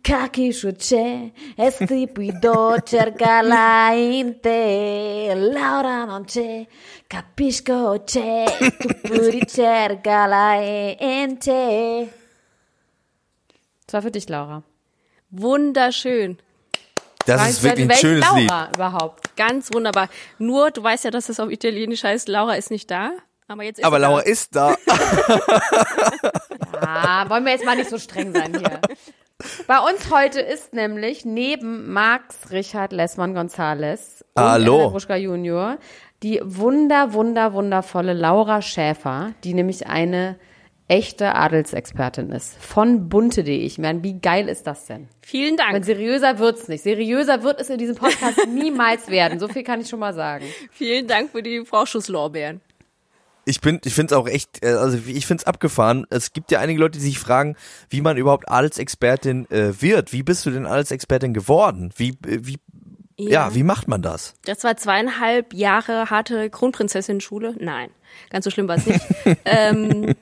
capisco c'è, e stupido cercarla in te. Laura non c'è, capisco c'è, tu puri cercarla in te. Das war für dich, Laura. Wunderschön. Das ist wirklich ein schönes Laura Lied. überhaupt? Ganz wunderbar. Nur, du weißt ja, dass es auf Italienisch heißt, Laura ist nicht da. Aber jetzt ist Aber Laura da. ist da. Ah, wollen wir jetzt mal nicht so streng sein hier. Bei uns heute ist nämlich neben Max Richard Lessmann Gonzales und Hallo. Gruschka Junior die wunder, wunder, wundervolle Laura Schäfer, die nämlich eine echte Adelsexpertin ist. Von bunte.de. Ich meine, wie geil ist das denn? Vielen Und Dank. seriöser wird's nicht. Seriöser wird es in diesem Podcast niemals werden. So viel kann ich schon mal sagen. Vielen Dank für die Vorschusslorbeeren. Ich bin, ich finde es auch echt, äh, also ich finde es abgefahren. Es gibt ja einige Leute, die sich fragen, wie man überhaupt Adelsexpertin äh, wird. Wie bist du denn Adelsexpertin geworden? Wie, äh, wie, ja. wie macht man das? Das war zweieinhalb Jahre harte Kronprinzessin-Schule. Nein, ganz so schlimm war es nicht. ähm,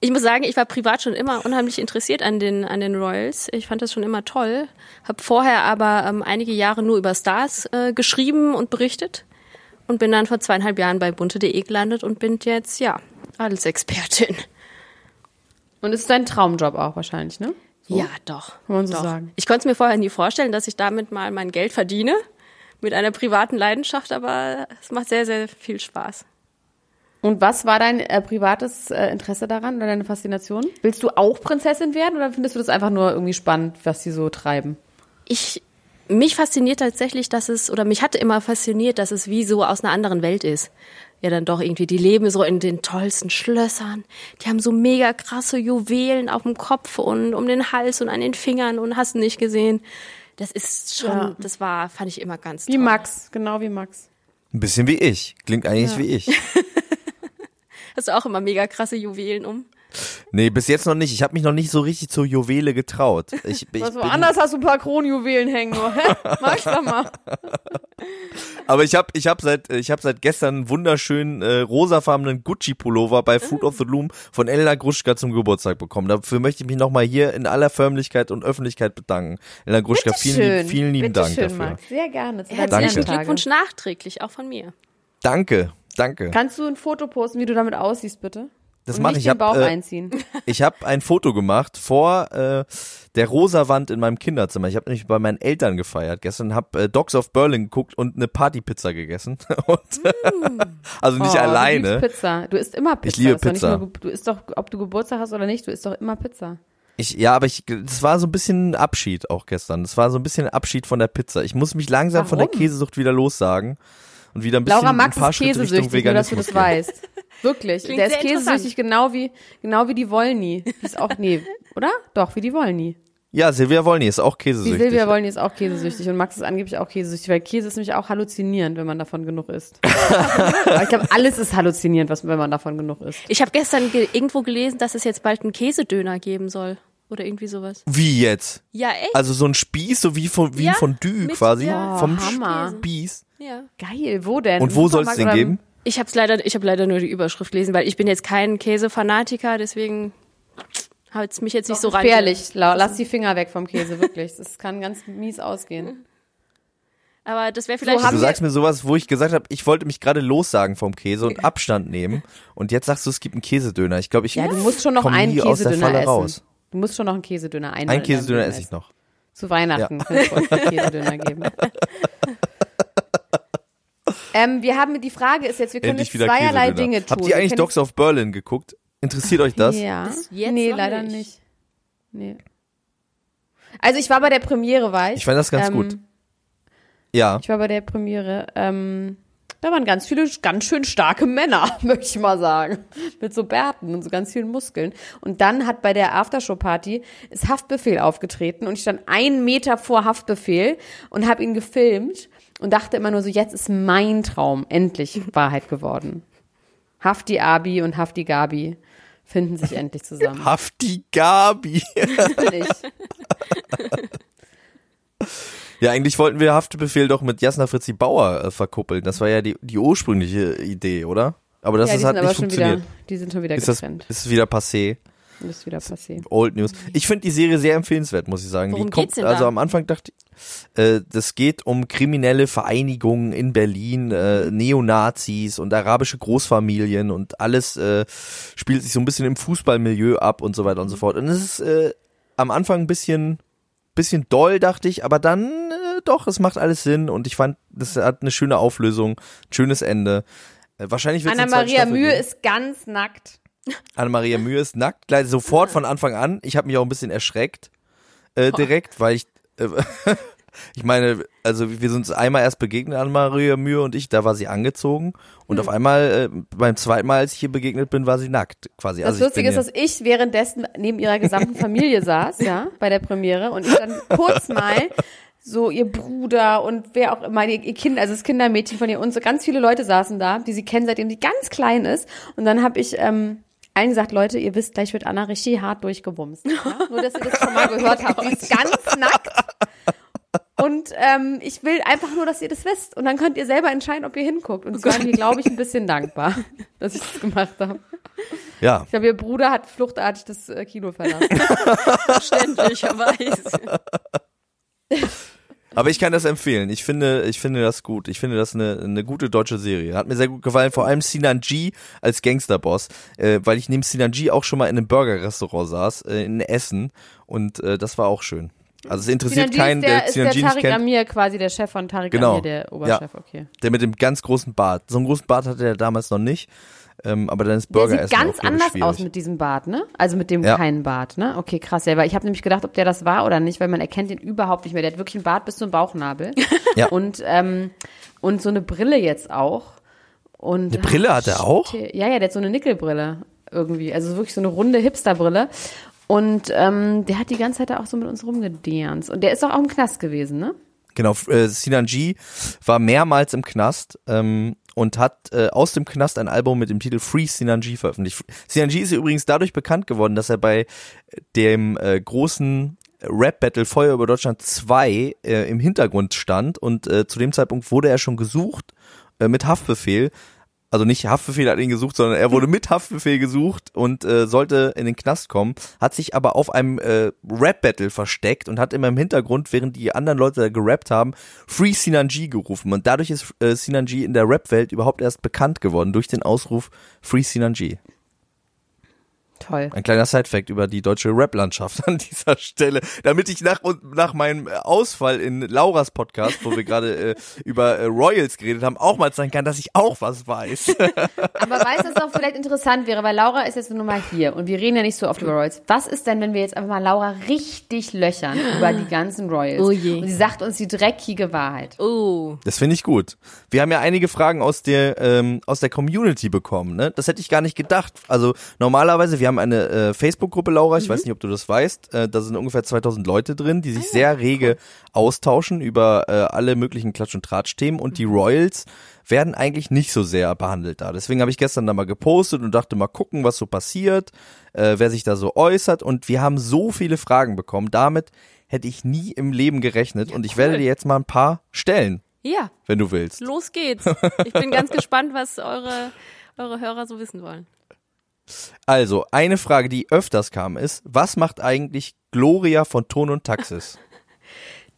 ich muss sagen, ich war privat schon immer unheimlich interessiert an den, an den Royals. Ich fand das schon immer toll. Hab vorher aber ähm, einige Jahre nur über Stars äh, geschrieben und berichtet und bin dann vor zweieinhalb Jahren bei bunte.de gelandet und bin jetzt, ja, Adelsexpertin. Und es ist dein Traumjob auch wahrscheinlich, ne? Ja, doch. Kann man so doch. sagen. Ich konnte es mir vorher nie vorstellen, dass ich damit mal mein Geld verdiene. Mit einer privaten Leidenschaft, aber es macht sehr, sehr viel Spaß. Und was war dein äh, privates äh, Interesse daran oder deine Faszination? Willst du auch Prinzessin werden oder findest du das einfach nur irgendwie spannend, was sie so treiben? Ich, mich fasziniert tatsächlich, dass es, oder mich hatte immer fasziniert, dass es wie so aus einer anderen Welt ist. Ja, dann doch irgendwie, die leben so in den tollsten Schlössern. Die haben so mega krasse Juwelen auf dem Kopf und um den Hals und an den Fingern und hast nicht gesehen. Das ist schon, Ja. das war, fand ich immer ganz Wie toll. Max, genau wie Max. Ein bisschen wie ich. Klingt eigentlich wie ich. Hast du auch immer mega krasse Juwelen um? Nee, bis jetzt noch nicht. Ich habe mich noch nicht so richtig zur Juwele getraut. Ich, ich Was bin, woanders hast du ein paar Kronjuwelen hängen. Nur. Hä? Mag's doch mal. aber ich habe ich hab seit ich habe seit gestern einen wunderschönen äh, rosafarbenen Gucci Pullover bei Food of the Loom von Elena Gruschka zum Geburtstag bekommen. Dafür möchte ich mich nochmal hier in aller Förmlichkeit und Öffentlichkeit bedanken. Elena Gruschka, vielen, vielen lieben Bitte Dank schön, dafür. Max. Sehr gerne. Herzlichen. Glückwunsch nachträglich, auch von mir. Danke, danke. Kannst du ein Foto posten, wie du damit aussiehst, bitte? Das mache ich. den hab, Bauch äh, einziehen. Ich habe ein Foto gemacht vor äh, der rosa Wand in meinem Kinderzimmer. Ich habe nämlich bei meinen Eltern gefeiert gestern, habe äh, Dogs of Berlin geguckt und eine Partypizza gegessen. und, also nicht Oh, Du alleine. liebst Pizza. Du isst immer Pizza. liebe Ist doch nicht Pizza. Nur, du isst doch, ob du Geburtstag hast oder nicht, du isst doch immer Pizza. Ich, ja, aber ich, das war so ein bisschen Abschied auch gestern. Das war so ein bisschen Abschied von der Pizza. Ich muss mich langsam von der Warum? Käsesucht wieder lossagen und wieder ein bisschen Laura Max ein paar ist Schritte Richtung käsesüchtig, nur dass du das gehen. weißt. Wirklich. Klingt Der ist käsesüchtig genau wie, genau wie die Wollny. Die ist auch, nee, oder? Doch, wie die Wollny. Ja, Silvia Wollny ist auch Die käsesüchtig. Silvia Wollny ist auch käsesüchtig und Max ist angeblich auch käsesüchtig, weil Käse ist nämlich auch halluzinierend, wenn man davon genug isst. Aber ich glaube, alles ist halluzinierend, was, wenn man davon genug isst. Ich habe gestern ge irgendwo gelesen, dass es jetzt bald einen Käsedöner geben soll. Oder irgendwie sowas. Wie jetzt? Ja, echt? Also so ein Spieß, so wie von wie Ja, ein Fondue mit- quasi ja. vom Hammer. Spieß. Ja. Geil, wo denn? Und wo soll es den geben? Ich habe leider, ich habe leider nur die Überschrift gelesen, weil ich bin jetzt kein Käsefanatiker, deswegen hat es mich jetzt nicht so rein. Gefährlich, La- lass die Finger weg vom Käse, wirklich. Das kann ganz mies ausgehen. Aber das wäre vielleicht. haben Du sagst mir sowas, wo ich gesagt habe, ich wollte mich gerade lossagen vom Käse und Abstand nehmen. Und jetzt sagst du, es gibt einen Käsedöner. Ich glaube, ich Ja, du musst schon noch einen Käsedöner essen. raus. Du musst schon noch einen Käsedöner ein. Ein Käsedöner esse ich noch. Zu Weihnachten könnte es uns einen Käsedöner geben. ähm, wir haben die Frage ist jetzt, wir können Endlich jetzt wieder zweierlei. Dinge tun. Habt ihr eigentlich Dogs of Berlin geguckt? Interessiert euch das? Ja. jetzt nee, leider nicht. nicht. Nee. Also ich war bei der Premiere, war ich. Ich fand das ganz Ähm, gut. Ja. Ich war bei der Premiere. Ähm, da waren ganz viele ganz schön starke Männer, möchte ich mal sagen. Mit so Bärten und so ganz vielen Muskeln. Und dann hat bei der Aftershow-Party ist Haftbefehl aufgetreten und ich stand einen Meter vor Haftbefehl und habe ihn gefilmt und dachte immer nur so, jetzt ist mein Traum endlich Wahrheit geworden. Hafti Abi und Hafti Gabi finden sich endlich zusammen. Hafti Gabi. Ja, eigentlich wollten wir Haftbefehl doch mit Jasna Fritzi Bauer äh, verkuppeln. Das war ja die, die ursprüngliche Idee, oder? Aber das ja, ist, die hat sind aber nicht schon wieder, funktioniert. die sind schon wieder Ist das getrennt. ist wieder passé. Das ist wieder passiert. Old News. Ich finde die Serie sehr empfehlenswert, muss ich sagen. Worum die kommt, geht's denn also da? am Anfang dachte ich, äh, das geht um kriminelle Vereinigungen in Berlin, äh, Neonazis und arabische Großfamilien und alles äh, spielt sich so ein bisschen im Fußballmilieu ab und so weiter und so fort. Und es ist äh, am Anfang ein bisschen, bisschen doll, dachte ich, aber dann äh, doch, es macht alles Sinn und ich fand, das hat eine schöne Auflösung, ein schönes Ende. Wahrscheinlich wird Anna-Maria Mühe ist ganz nackt. Anna-Maria Mühe ist nackt, gleich sofort von Anfang an. Ich habe mich auch ein bisschen erschreckt äh, direkt, weil ich, ich meine, also wir sind uns einmal erst begegnet, Anna-Maria Mühe und ich, da war sie angezogen und auf einmal äh, beim zweiten Mal, als ich ihr begegnet bin, war sie nackt quasi. Das also Lustige ist, dass ich währenddessen neben ihrer gesamten Familie saß, ja, bei der Premiere und ich dann kurz mal so ihr Bruder und wer auch immer, ihr Kind, also das Kindermädchen von ihr und so ganz viele Leute saßen da, die sie kennen, seitdem sie ganz klein ist. Und dann habe ich ähm, allen gesagt, Leute, ihr wisst, gleich wird Anna richtig hart durchgebumst. Ja? Nur, dass ihr das schon mal gehört habt. Sie ist ganz nackt. Und ähm, ich will einfach nur, dass ihr das wisst. Und dann könnt ihr selber entscheiden, ob ihr hinguckt. Und sie waren mir, glaube ich, ein bisschen dankbar, dass ich das gemacht habe. ja, Ich glaube, ihr Bruder hat fluchtartig das äh, Kino verlassen. Verständlicherweise. Aber ich kann das empfehlen. Ich finde, ich finde das gut. Ich finde das eine, eine gute deutsche Serie. Hat mir sehr gut gefallen. Vor allem Sinan G als Gangsterboss, äh, weil ich neben Sinan G auch schon mal in einem Burgerrestaurant saß äh, in Essen und äh, das war auch schön. Also es interessiert Sinan G keinen, ist der, der ist Sinan der Tariq. Amir quasi der Chef von Tariq Genau. Amir, der Oberchef, okay. Der mit dem ganz großen Bart. So einen großen Bart hatte er damals noch nicht. Ähm, aber dann ist Der Burger sieht essen ganz anders schwierig. aus mit diesem Bart, ne? Also mit dem Ja. keinen Bart, ne? Okay, krass. Ja, weil ich habe nämlich gedacht, ob der das war oder nicht, weil man erkennt ihn überhaupt nicht mehr. Der hat wirklich einen Bart bis zum Bauchnabel. Ja. Und, ähm, und so eine Brille jetzt auch. Und, Eine Brille hat er auch? Ja, ja, der hat so eine Nickelbrille irgendwie. Also wirklich so eine runde Hipsterbrille. Und ähm, der hat die ganze Zeit da auch so mit uns rumgedanzt. Und der ist doch auch im Knast gewesen, ne? Genau, äh, Sinan G war mehrmals im Knast ähm, und hat äh, aus dem Knast ein Album mit dem Titel Free Sinan G veröffentlicht. Sinan G ist übrigens dadurch bekannt geworden, dass er bei dem äh, großen Rap-Battle Feuer über Deutschland 2 äh, im Hintergrund stand und äh, zu dem Zeitpunkt wurde er schon gesucht äh, mit Haftbefehl. Also nicht Haftbefehl hat ihn gesucht, sondern er wurde mit Haftbefehl gesucht und äh, sollte in den Knast kommen, hat sich aber auf einem äh, Rap-Battle versteckt und hat immer im Hintergrund, während die anderen Leute da gerappt haben, Free Sinan G gerufen. Und dadurch ist äh, Sinan G in der Rap-Welt überhaupt erst bekannt geworden, durch den Ausruf Free Sinan G. Toll. Ein kleiner Sidefact über die deutsche Rap-Landschaft an dieser Stelle, damit ich nach und nach meinem Ausfall in Lauras Podcast, wo wir gerade äh, über äh, Royals geredet haben, auch mal zeigen kann, dass ich auch was weiß. Aber weißt du, was auch vielleicht interessant wäre, weil Laura ist jetzt nur mal hier und wir reden ja nicht so oft über Royals. Was ist denn, wenn wir jetzt einfach mal Laura richtig löchern über die ganzen Royals? Oh je. Und sie sagt uns die dreckige Wahrheit. Oh. Das finde ich gut. Wir haben ja einige Fragen aus der ähm, aus der Community bekommen. Ne? Das hätte ich gar nicht gedacht. Also normalerweise, wir haben eine äh, Facebook-Gruppe, Laura. Ich weiß nicht, ob du das weißt. Äh, da sind ungefähr 2000 Leute drin, die sich sehr rege austauschen über äh, alle möglichen Klatsch- und Tratsch-Themen. Und die Royals werden eigentlich nicht so sehr behandelt da. Deswegen habe ich gestern da mal gepostet und dachte mal gucken, was so passiert, äh, wer sich da so äußert. Und wir haben so viele Fragen bekommen. Damit hätte ich nie im Leben gerechnet. und ich werde dir jetzt mal ein paar stellen, Ja, wenn du willst. los geht's. Ich bin ganz gespannt, was eure, eure Hörer so wissen wollen. Also, eine Frage, die öfters kam, ist, was macht eigentlich Gloria von Ton und Taxis?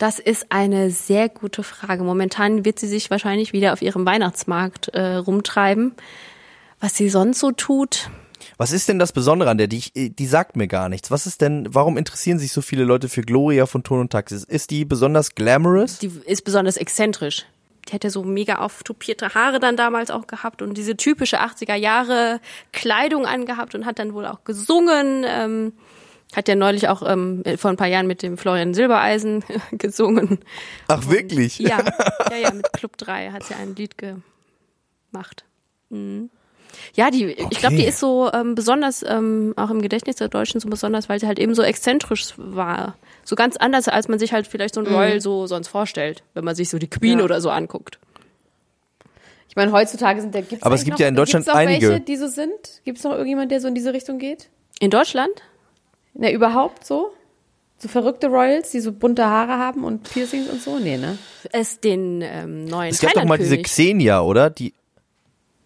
Das ist eine sehr gute Frage. Momentan wird sie sich wahrscheinlich wieder auf ihrem Weihnachtsmarkt äh, rumtreiben. Was sie sonst so tut, Was ist denn das Besondere an der? Die, ich- die sagt mir gar nichts. Was ist denn, warum interessieren sich so viele Leute für Gloria von Ton und Taxis? Ist die besonders glamorous? die ist besonders exzentrisch. Die hätte so mega auftupierte Haare dann damals auch gehabt und diese typische 80er Jahre Kleidung angehabt und hat dann wohl auch gesungen. Ähm, hat ja neulich auch ähm, vor ein paar Jahren mit dem Florian Silbereisen gesungen. Ach, wirklich? Ja, ja, ja, mit Club 3 hat sie ein Lied gemacht. Mhm. Ja, die, ich glaube, die Okay. ist so ähm, besonders, ähm, auch im Gedächtnis der Deutschen so besonders, weil sie halt eben so exzentrisch war. So ganz anders, als man sich halt vielleicht so ein Royal so sonst vorstellt, wenn man sich so die Queen Ja. oder so anguckt. Ich meine, heutzutage sind da gibt's Aber es gibt noch, ja in Deutschland gibt's auch einige. welche, die so sind. Gibt es noch irgendjemand, der so in diese Richtung geht? In Deutschland? Na, überhaupt so? So verrückte Royals, die so bunte Haare haben und Piercings und so? Nee, ne? Es den ähm, neuen Es gab doch mal diese. Xenia, oder? Die,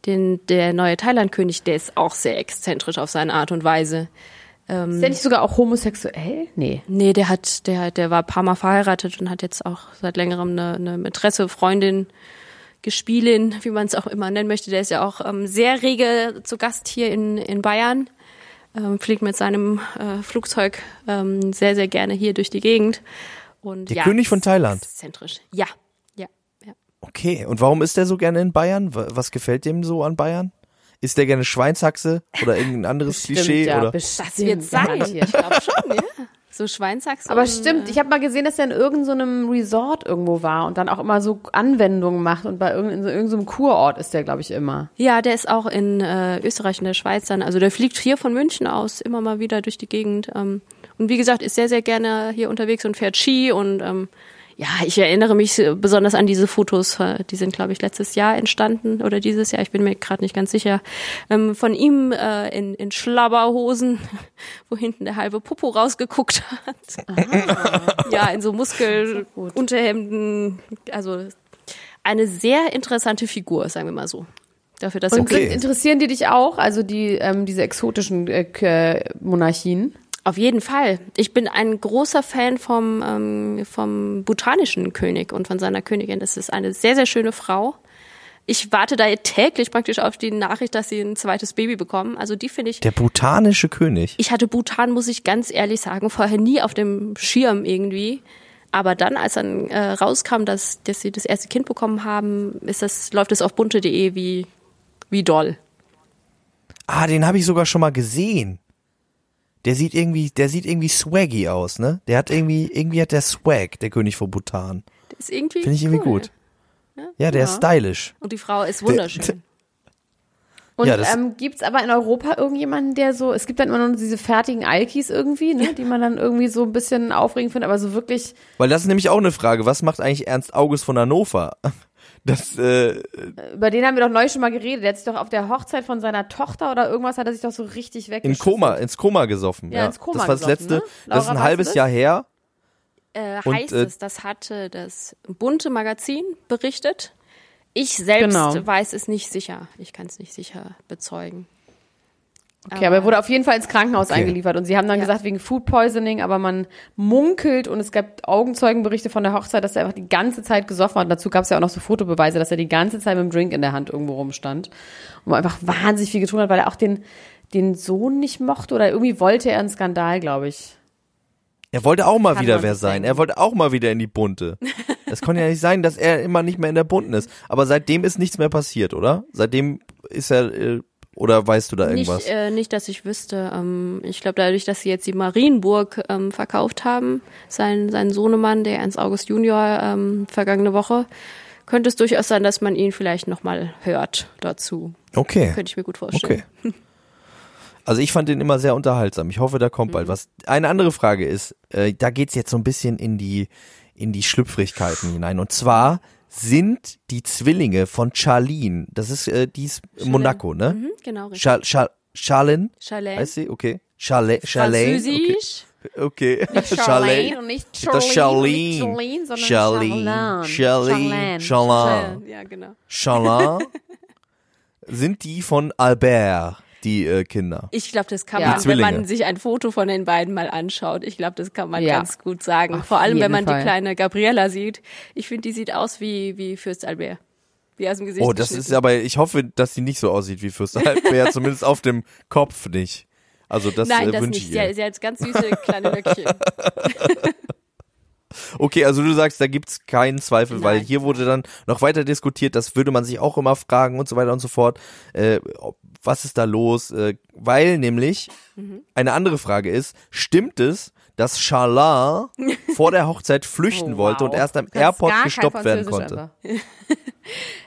Den, der neue Thailand-König, der ist auch sehr exzentrisch auf seine Art und Weise. Ist der nicht sogar auch homosexuell? Nee. Nee, der hat, der, der war ein paar Mal verheiratet und hat jetzt auch seit längerem eine, eine Mätresse, Freundin, Gespielin, wie man es auch immer nennen möchte. Der ist ja auch ähm, sehr rege zu Gast hier in, in Bayern. Ähm, fliegt mit seinem äh, Flugzeug ähm, sehr, sehr gerne hier durch die Gegend. Und Der ja, König von Thailand? Exzentrisch. Ja. Okay. Und warum ist der so gerne in Bayern? Wa- Was gefällt dem so an Bayern? Ist der gerne Schweinshaxe oder irgendein anderes Klischee? ja, oder? bestimmt. Das wird sein. Ich glaube schon, ja. So Schweinsachs. Aber stimmt, ich habe mal gesehen, dass er in irgendeinem Resort irgendwo war und dann auch immer so Anwendungen macht und bei irgendein- in so irgendeinem Kurort ist der, glaube ich, immer. Ja, der ist auch in äh, Österreich und der Schweiz dann. Also der fliegt hier von München aus immer mal wieder durch die Gegend. Ähm, und wie gesagt, ist sehr, sehr gerne hier unterwegs und fährt Ski. Und ähm, ja, ich erinnere mich besonders an diese Fotos. äh, Die sind, glaube ich, letztes Jahr entstanden oder dieses Jahr. Ich bin mir gerade nicht ganz sicher. Ähm, von ihm äh, in, in Schlabberhosen, wo hinten der halbe Popo rausgeguckt hat. ja, in so Muskelunterhemden. Also eine sehr interessante Figur, sagen wir mal so. Dafür, dass Und Okay. sind, interessieren die dich auch, also die ähm, diese exotischen äh, Monarchien? Auf jeden Fall. Ich bin ein großer Fan vom, ähm, vom botanischen König und von seiner Königin. Das ist eine sehr, sehr schöne Frau. Ich warte da täglich praktisch auf die Nachricht, dass sie ein zweites Baby bekommen. Also die finde ich. Der botanische König. Ich hatte Bhutan, muss ich ganz ehrlich sagen, vorher nie auf dem Schirm irgendwie. Aber dann, als dann äh, rauskam, dass, dass sie das erste Kind bekommen haben, ist das, läuft es auf bunte.de wie, wie doll. Ah, den habe ich sogar schon mal gesehen. Der sieht irgendwie, der sieht irgendwie swaggy aus, ne? Der hat irgendwie, irgendwie hat der Swag, der König von Bhutan. Das ist irgendwie. Finde ich irgendwie cool. gut. Ja, der ist stylisch. Und die Frau ist wunderschön. Und Ja, ähm, gibt's aber in Europa irgendjemanden, der so, es gibt dann immer nur diese fertigen Alkis irgendwie, ne, die man dann irgendwie so ein bisschen aufregend findet, aber so wirklich, Weil das ist nämlich auch eine Frage. Was macht eigentlich Ernst August von Hannover? Das, äh, über den haben wir doch neu schon mal geredet. Der hat sich doch auf der Hochzeit von seiner Tochter oder irgendwas hat er sich doch so richtig in weggeschossen. Koma, ins Koma gesoffen. Ja, Ja, ins Koma das war das gesoffen, letzte. ne? Das ist ein halbes? Jahr her. äh, Und, heißt äh, es, das hatte das bunte Magazin berichtet. Ich selbst Genau. weiß es nicht sicher. Ich kann es nicht sicher bezeugen. Okay, aber er wurde auf jeden Fall ins Krankenhaus Okay. eingeliefert und sie haben dann Ja. gesagt wegen Food Poisoning, aber man munkelt und es gab Augenzeugenberichte von der Hochzeit, dass er einfach die ganze Zeit gesoffen hat. Und dazu gab es ja auch noch so Fotobeweise, dass er die ganze Zeit mit dem Drink in der Hand irgendwo rumstand und einfach wahnsinnig viel getrunken hat, weil er auch den den Sohn nicht mochte oder irgendwie wollte er einen Skandal, glaube ich. Er wollte auch mal Kann wieder wer sein. denken. Er wollte auch mal wieder in die Bunte. Das konnte ja nicht sein, dass er immer nicht mehr in der Bunten ist. Aber seitdem ist nichts mehr passiert, oder? Seitdem ist er, äh, oder weißt du da irgendwas? Nicht, äh, nicht, dass ich wüsste. Ähm, ich glaube, dadurch, dass sie jetzt die Marienburg ähm, verkauft haben, sein, sein Sohnemann, der Ernst August Junior, ähm, vergangene Woche, könnte es durchaus sein, dass man ihn vielleicht nochmal hört dazu. okay. Könnte ich mir gut vorstellen. Okay. Also ich fand den immer sehr unterhaltsam. Ich hoffe, da kommt Mhm. bald was. Eine andere Frage ist, äh, da geht's jetzt so ein bisschen in die in die Schlüpfrigkeiten hinein. Und zwar sind die Zwillinge von Charlene, das ist äh, die ist in Monaco, ne? Mhm, genau, richtig. Char Char Charlene, Chalet. heißt sie? Okay. Charlene, Charlene. Okay. Französisch. okay. Charlene und nicht Das Charlene, Charlene. nicht Charlene, sondern Charlene. Charlene. Charlene. Charlene. Ja, genau. Charlene sind die von Albert. Die äh, Kinder. Ich glaube, das kann Ja. man, Die wenn man sich ein Foto von den beiden mal anschaut. Ich glaube, das kann man Ja. ganz gut sagen. Auf Vor allem, wenn man Fall. die kleine Gabriella sieht. Ich finde, die sieht aus wie, wie Fürst Albert. Wie aus dem Gesicht Oh, das ist aber, ich hoffe, dass sie nicht so aussieht wie Fürst Albert, zumindest auf dem Kopf nicht. Also das Nein, äh, das wünsche nicht. ich Sie ihr. hat, sie hat ganz süße kleine Löckchen. Okay, also du sagst, da gibt's keinen Zweifel, weil Nein. hier wurde dann noch weiter diskutiert, das würde man sich auch immer fragen und so weiter und so fort. Äh, ob- was ist da los? Äh, weil nämlich Mhm. eine andere Frage ist, stimmt es, dass Charlin vor der Hochzeit flüchten Oh, wollte wow. und erst am Airport gestoppt werden konnte?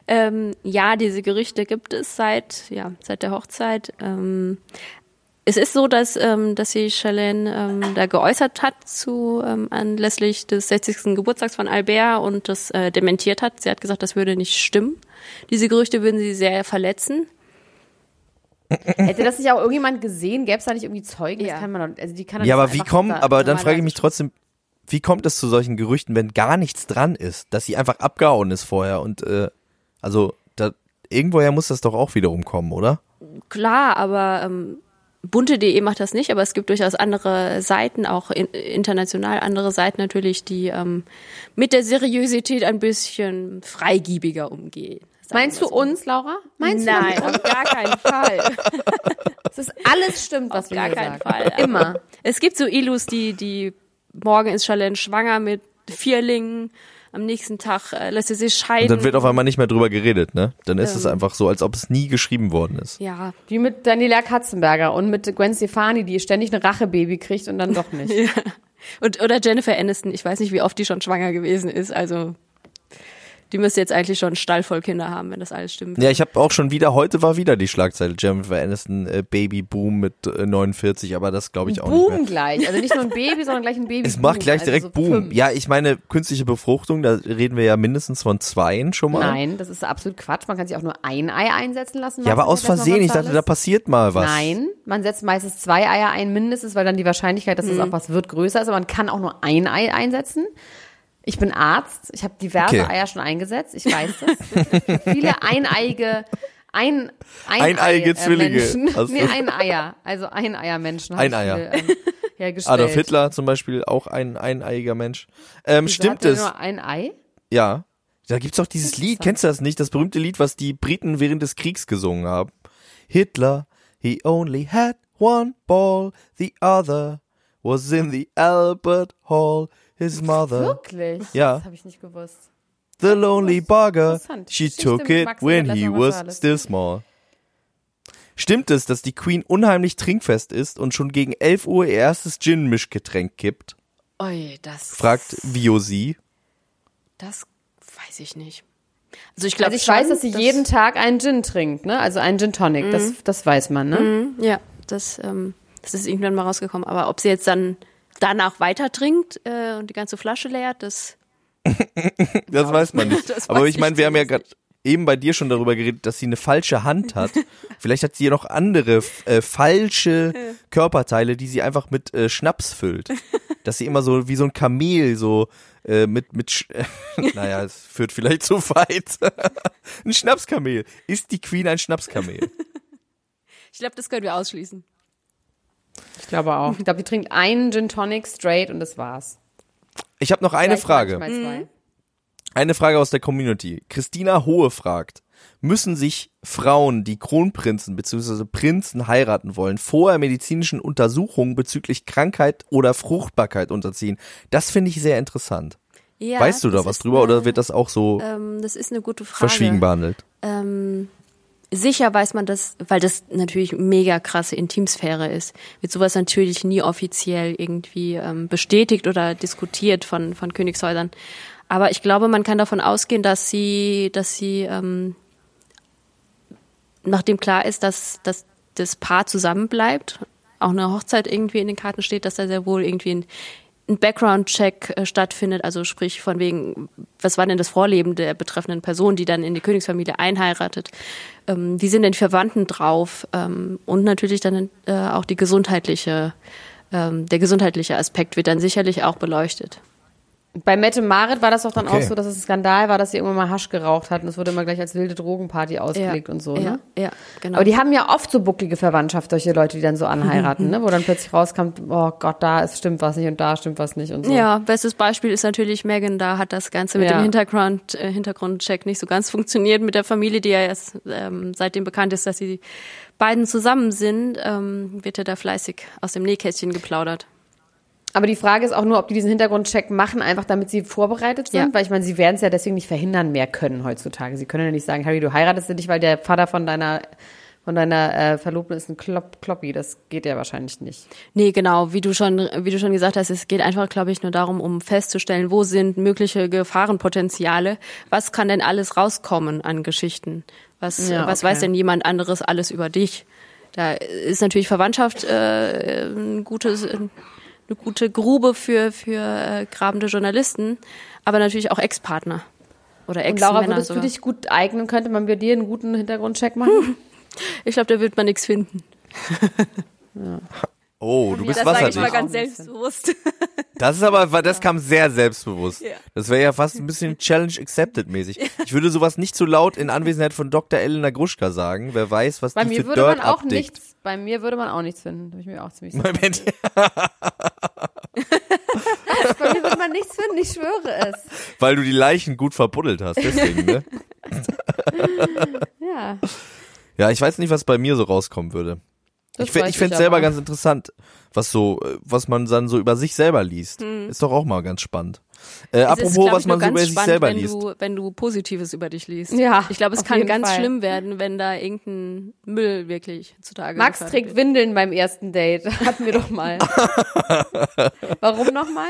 Ähm, ja, diese Gerüchte gibt es seit, ja, seit der Hochzeit. Ähm, es ist so, dass, ähm, dass sich Charlene ähm, da geäußert hat zu ähm, anlässlich des 60. Geburtstags von Albert und das äh, dementiert hat. Sie hat gesagt, das würde nicht stimmen. Diese Gerüchte würden sie sehr verletzen. Hätte das nicht auch irgendjemand gesehen? Gäbe es da nicht irgendwie Zeugen? Das Ja. kann man doch, also die kann Ja, nicht aber wie kommen, da- aber dann frage ich mich trotzdem, wie kommt es zu solchen Gerüchten, wenn gar nichts dran ist, dass sie einfach abgehauen ist vorher und äh, also da irgendwoher muss das doch auch wiederum kommen, oder? Klar, aber ähm, bunte.de macht das nicht, aber es gibt durchaus andere Seiten, auch in, international andere Seiten natürlich, die ähm, mit der Seriosität ein bisschen freigiebiger umgehen. Meinst du uns, Laura? Meinst Nein, du uns? auf gar keinen Fall. Das ist alles stimmt, was auf du gar hier keinen. Fall. Immer. Es gibt so Illus, die, die morgen ist Charlene schwanger mit Vierlingen, am nächsten Tag äh, lässt sie sich Und scheiden. dann wird auf einmal nicht mehr drüber geredet, ne? Dann ist es Ähm. einfach so, als ob es nie geschrieben worden ist. ja, Wie mit Daniela Katzenberger und mit Gwen Stefani, die ständig ein Rachebaby kriegt und dann doch nicht. Und, oder Jennifer Aniston, ich weiß nicht, wie oft die schon schwanger gewesen ist. Also die müsste jetzt eigentlich schon einen Stall voll Kinder haben, wenn das alles stimmt. Ja, ich habe auch schon wieder, heute war wieder die Schlagzeile Jennifer Aniston äh, Baby Boom mit äh, 49, aber das glaube ich auch nicht mehr. Boom gleich. Also nicht nur ein Baby, sondern gleich ein Baby. Es macht gleich also direkt so Boom. fünf. Ja, ich meine, künstliche Befruchtung, da reden wir ja mindestens von zweien schon mal. Nein, das ist absolut Quatsch. Man kann sich auch nur ein Ei einsetzen lassen. Ja, aber aus das Versehen, ich dachte, da passiert mal was. Nein, man setzt meistens zwei Eier ein, mindestens, weil dann die Wahrscheinlichkeit, dass es auch was wird, größer ist. Aber man kann auch nur ein Ei einsetzen. Ich bin Arzt. Ich habe diverse Okay. Eier schon eingesetzt. Ich weiß das. Viele eineiige, ein, Eineiige Ei- Zwillinge. Menschen. Nee, ein Eier. Also ein Eier Menschen. Ein Eier. Ähm, hergestellt. Adolf Hitler zum Beispiel, auch ein eineiiger Mensch. Ähm, Wieso stimmt es? Nur ein Ei? Ja. Da gibt's doch dieses Lied, kennst du das nicht? Das berühmte Lied, was die Briten während des Kriegs gesungen haben. Hitler, he only had one ball, the other was in the Albert Hall, his mother. Wirklich? Ja. Das habe ich nicht gewusst. The lonely bugger, she took it when he was still small. Stimmt es, dass die Queen unheimlich trinkfest ist und schon gegen 11 Uhr ihr erstes Gin-Mischgetränk kippt? Ui, das. Fragt Vio sie. Das weiß ich nicht. Also ich glaube Also ich weiß, dass sie jeden Tag einen Gin trinkt, ne? Also einen Gin Tonic. Das, das weiß man, ne? Ja, das, ähm, das ist irgendwann mal rausgekommen. Aber ob sie jetzt dann danach weiter trinkt äh, und die ganze Flasche leert, das. Das weiß man nicht. Aber ich meine, wir haben ja gerade eben bei dir schon darüber geredet, dass sie eine falsche Hand hat. Vielleicht hat sie ja noch andere äh, falsche Körperteile, die sie einfach mit äh, Schnaps füllt. Dass sie immer so wie so ein Kamel so äh, mit mit Sch naja, es führt vielleicht zu weit. ein Schnapskamel. Ist die Queen ein Schnapskamel? Ich glaube, das können wir ausschließen. Ich glaube auch. Ich glaube, die trinkt einen Gin Tonic straight und das war's. Ich habe noch eine Vielleicht Frage. zwei. Eine Frage aus der Community. Christina Hohe fragt, müssen sich Frauen, die Kronprinzen bzw. Prinzen heiraten wollen, vorher medizinischen Untersuchungen bezüglich Krankheit oder Fruchtbarkeit unterziehen? Das finde ich sehr interessant. Ja, weißt du da was drüber eine, oder wird das auch so Ähm, das ist eine gute Frage. verschwiegen behandelt? Ähm, sicher weiß man das, weil das natürlich mega krasse Intimsphäre ist, wird sowas natürlich nie offiziell irgendwie ähm, bestätigt oder diskutiert von, von Königshäusern. Aber ich glaube, man kann davon ausgehen, dass sie, dass sie, ähm, nachdem klar ist, dass, dass das Paar zusammenbleibt, auch eine Hochzeit irgendwie in den Karten steht, dass da sehr wohl irgendwie ein, ein Background-Check äh, stattfindet, also sprich von wegen, was war denn das Vorleben der betreffenden Person, die dann in die Königsfamilie einheiratet, ähm, wie sind denn die Verwandten drauf ähm, und natürlich dann äh, auch die gesundheitliche, ähm, der gesundheitliche Aspekt wird dann sicherlich auch beleuchtet. Bei Mette Marit war das doch dann Okay. auch so, dass es ein Skandal war, dass sie irgendwann mal Hasch geraucht hat und es wurde immer gleich als wilde Drogenparty ausgelegt und so, ja, ne? ja, genau. Aber die haben ja oft so bucklige Verwandtschaft, solche Leute, die dann so anheiraten, ne? Wo dann plötzlich rauskommt, oh Gott, da ist, stimmt was nicht und da stimmt was nicht und so. Ja, bestes Beispiel ist natürlich Megan. Da hat das Ganze mit Ja. dem Hintergrund, äh, Hintergrundcheck nicht so ganz funktioniert mit der Familie, die ja erst ähm, seitdem bekannt ist, dass die beiden zusammen sind, ähm, wird ja da fleißig aus dem Nähkästchen geplaudert. Aber die Frage ist auch nur, ob die diesen Hintergrundcheck machen, einfach damit sie vorbereitet sind, Ja. weil ich meine, sie werden es ja deswegen nicht verhindern mehr können heutzutage. Sie können ja nicht sagen, Harry, du heiratest dich, weil der Vater von deiner von deiner äh, Verlobten ist ein Klopp, Kloppi. Das geht ja wahrscheinlich nicht. Nee, genau, wie du schon, wie du schon gesagt hast, es geht einfach, glaube ich, nur darum, um festzustellen, wo sind mögliche Gefahrenpotenziale, was kann denn alles rauskommen an Geschichten, was, Ja, was okay. weiß denn jemand anderes alles über dich? Da ist natürlich Verwandtschaft äh, ein gutes, eine gute Grube für für äh, grabende Journalisten, aber natürlich auch Ex-Partner oder Und Laura, Ex-Männer würdest sogar. du dich gut eignen? Könnte man bei dir einen guten Hintergrundcheck machen? Ich glaube, da wird man nichts finden. Oh, du bist Das sage ich mal wasserdicht. ganz selbstbewusst. Das ist aber, das kam sehr selbstbewusst. Ja. Das wäre ja fast ein bisschen Challenge accepted mäßig. Ich würde sowas nicht so laut in Anwesenheit von Dr. Elena Gruschka sagen. Wer weiß, was Bei die mir für würde Dirt man auch abdickt. nichts. Bei mir würde man auch nichts finden. Da bin ich mir auch ziemlich sicher. Moment. Bei mir würde man nichts finden. Ich schwöre es. Weil du die Leichen gut verbuddelt hast, deswegen, ne? Ja. Ja, ich weiß nicht, was bei mir so rauskommen würde. Das ich ich finde es selber ganz interessant, was so, äh, was man dann so über sich selber liest. Hm. Ist doch auch mal ganz spannend. Äh, Es ist, apropos, glaub was man so über sich spannend, selber wenn liest. Du, wenn du Positives über dich liest. Ja, Ich glaube, es kann ganz Fall. schlimm werden, wenn da irgendein Müll wirklich zutage Max trägt wird. Windeln beim ersten Date. Hatten wir doch mal. Warum nochmal?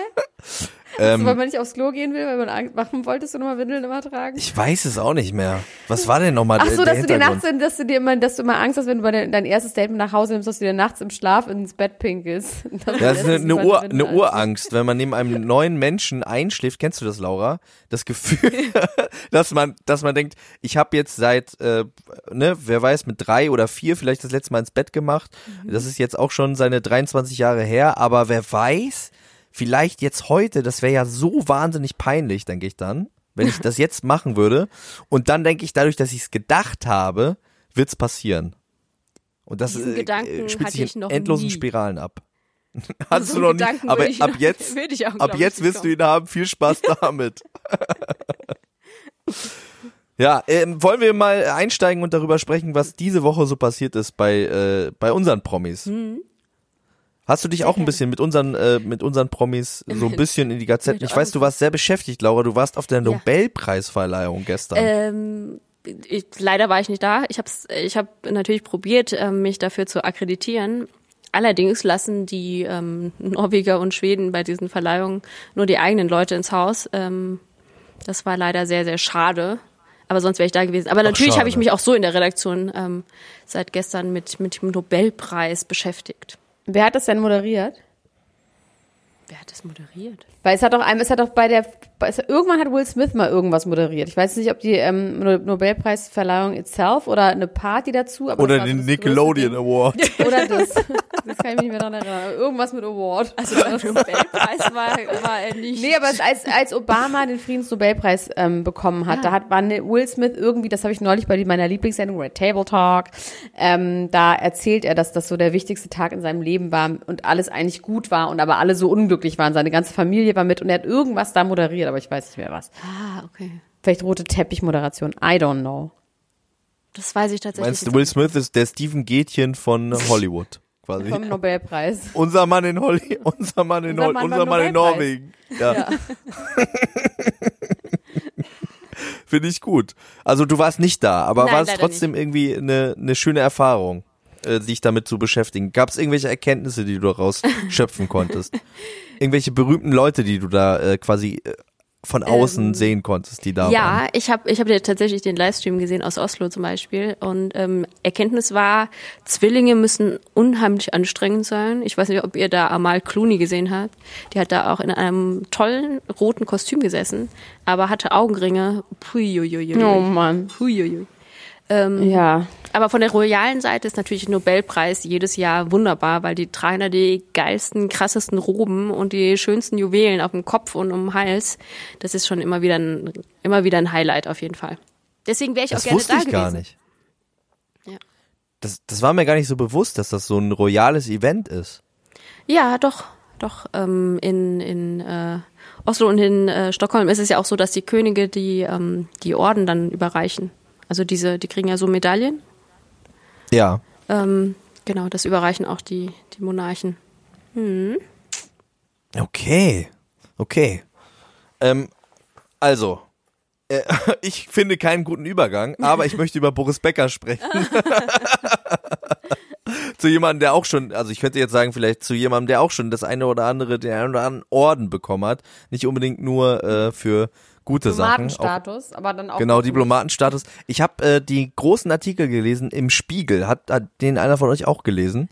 Ähm, weil man nicht aufs Klo gehen will, weil man Angst, warum wolltest du nochmal Windeln immer tragen? ich weiß es auch nicht mehr. Was war denn nochmal Ach so, der dass du dir nachts, dass du dir immer, dass du immer Angst hast, wenn du dein, dein erstes Date mit nach Hause nimmst, dass du dir nachts im Schlaf ins Bett pinkelst. Ja, das ist eine, eine, Ur, eine Urangst, wenn man neben einem neuen Menschen einschläft. Kennst du das, Laura? Das Gefühl, dass man, dass man denkt, ich habe jetzt seit, äh, ne, wer weiß, mit drei oder vier vielleicht das letzte Mal ins Bett gemacht. Das ist jetzt auch schon seine 23 Jahre her, aber wer weiß, vielleicht jetzt heute, das wäre ja so wahnsinnig peinlich, denke ich dann, wenn ich das jetzt machen würde. Und dann denke ich, dadurch, dass ich es gedacht habe, wird's passieren. Und das Diesen äh, Gedanken äh, spielt sich ich in noch endlosen nie. Spiralen ab. Hattest So du noch Gedanken aber würde ich ab noch- jetzt, auch, ab jetzt wirst du bekommen. ihn haben. Viel Spaß damit. ja, ähm, wollen wir mal einsteigen und darüber sprechen, was diese Woche so passiert ist bei äh, bei unseren Promis. Mhm. Hast du dich auch ein bisschen mit unseren äh, mit unseren Promis so ein bisschen in die Gazetten? Ich weiß, du warst sehr beschäftigt, Laura. Du warst auf der Ja. Nobelpreisverleihung gestern. Ähm, ich, leider war ich nicht da. Ich habe ich hab natürlich probiert, ähm, mich dafür zu akkreditieren. Allerdings lassen die ähm, Norweger und Schweden bei diesen Verleihungen nur die eigenen Leute ins Haus. Ähm, das war leider sehr, sehr schade. Aber sonst wäre ich da gewesen. Aber natürlich habe ich mich auch so in der Redaktion ähm, seit gestern mit, mit dem Nobelpreis beschäftigt. Wer hat das denn moderiert? Wer hat das moderiert? Weil es hat doch es hat doch bei der, es, irgendwann hat Will Smith mal irgendwas moderiert. Ich weiß nicht, ob die ähm, No- Nobelpreisverleihung itself oder eine Party dazu. Aber Oder den das Nickelodeon größte Award. Oder das. Das kann ich mich nicht mehr daran erinnern. Aber irgendwas mit Award. Also beim Nobelpreis war, war er nicht. Nee, aber als, als Obama den Friedensnobelpreis ähm, bekommen hat, da hat war ne- Will Smith irgendwie, das habe ich neulich bei meiner Lieblingssendung Red Table Talk, ähm, da erzählt er, dass das so der wichtigste Tag in seinem Leben war und alles eigentlich gut war und aber alle so unglücklich waren. Seine ganze Familie war mit und er hat irgendwas da moderiert, aber ich weiß nicht mehr was. Ah, okay. Vielleicht rote Teppichmoderation. I don't know. Das weiß ich tatsächlich. Meinst du, Will nicht. Smith ist der Stephen Gätchen von Hollywood, quasi. Vom Nobelpreis. Unser Mann in Holly, unser Mann in, Unser Hol Mann unser Mann in. Norwegen. Ja. Finde ich gut. Also du warst nicht da, aber Nein, war es trotzdem irgendwie eine, eine schöne Erfahrung, äh, dich damit zu beschäftigen? Gab es irgendwelche Erkenntnisse, die du daraus schöpfen konntest? Irgendwelche berühmten Leute, die du da äh, quasi äh, von außen Ähm, sehen konntest, die da waren? Ja, ich habe ich hab ja tatsächlich den Livestream gesehen aus Oslo zum Beispiel und ähm, Erkenntnis war, Zwillinge müssen unheimlich anstrengend sein. Ich weiß nicht, ob ihr da Amal Clooney gesehen habt. Die hat da auch in einem tollen roten Kostüm gesessen, aber hatte Augenringe. Puiuiui. Oh Mann. Huiuiui. Ähm, Ja. Aber von der royalen Seite ist natürlich Nobelpreis jedes Jahr wunderbar, weil die tragen da die geilsten, krassesten Roben und die schönsten Juwelen auf dem Kopf und um den Hals. Das ist schon immer wieder ein, immer wieder ein Highlight auf jeden Fall. Deswegen wäre ich Das auch gerne wusste da ich gewesen. gar nicht. Ja. Das, das war mir gar nicht so bewusst, dass das so ein royales Event ist. Ja, doch, doch. Ähm, in in äh, Oslo und in äh, Stockholm ist es ja auch so, dass die Könige die ähm, die Orden dann überreichen. Also diese, die kriegen ja so Medaillen. Ja. Ähm, genau, das überreichen auch die die Monarchen. Okay. Okay. Ähm, also, äh, ich finde keinen guten Übergang, aber ich möchte über Boris Becker sprechen. zu jemandem, der auch schon, also ich könnte jetzt sagen, vielleicht zu jemandem, der auch schon das eine oder andere, den einen oder anderen Orden bekommen hat. Nicht unbedingt nur äh, für gute Sachen. Diplomatenstatus, aber dann auch. genau. Diplomatenstatus. Ich habe äh, die großen Artikel gelesen im Spiegel. Hat, hat den einer von euch auch gelesen?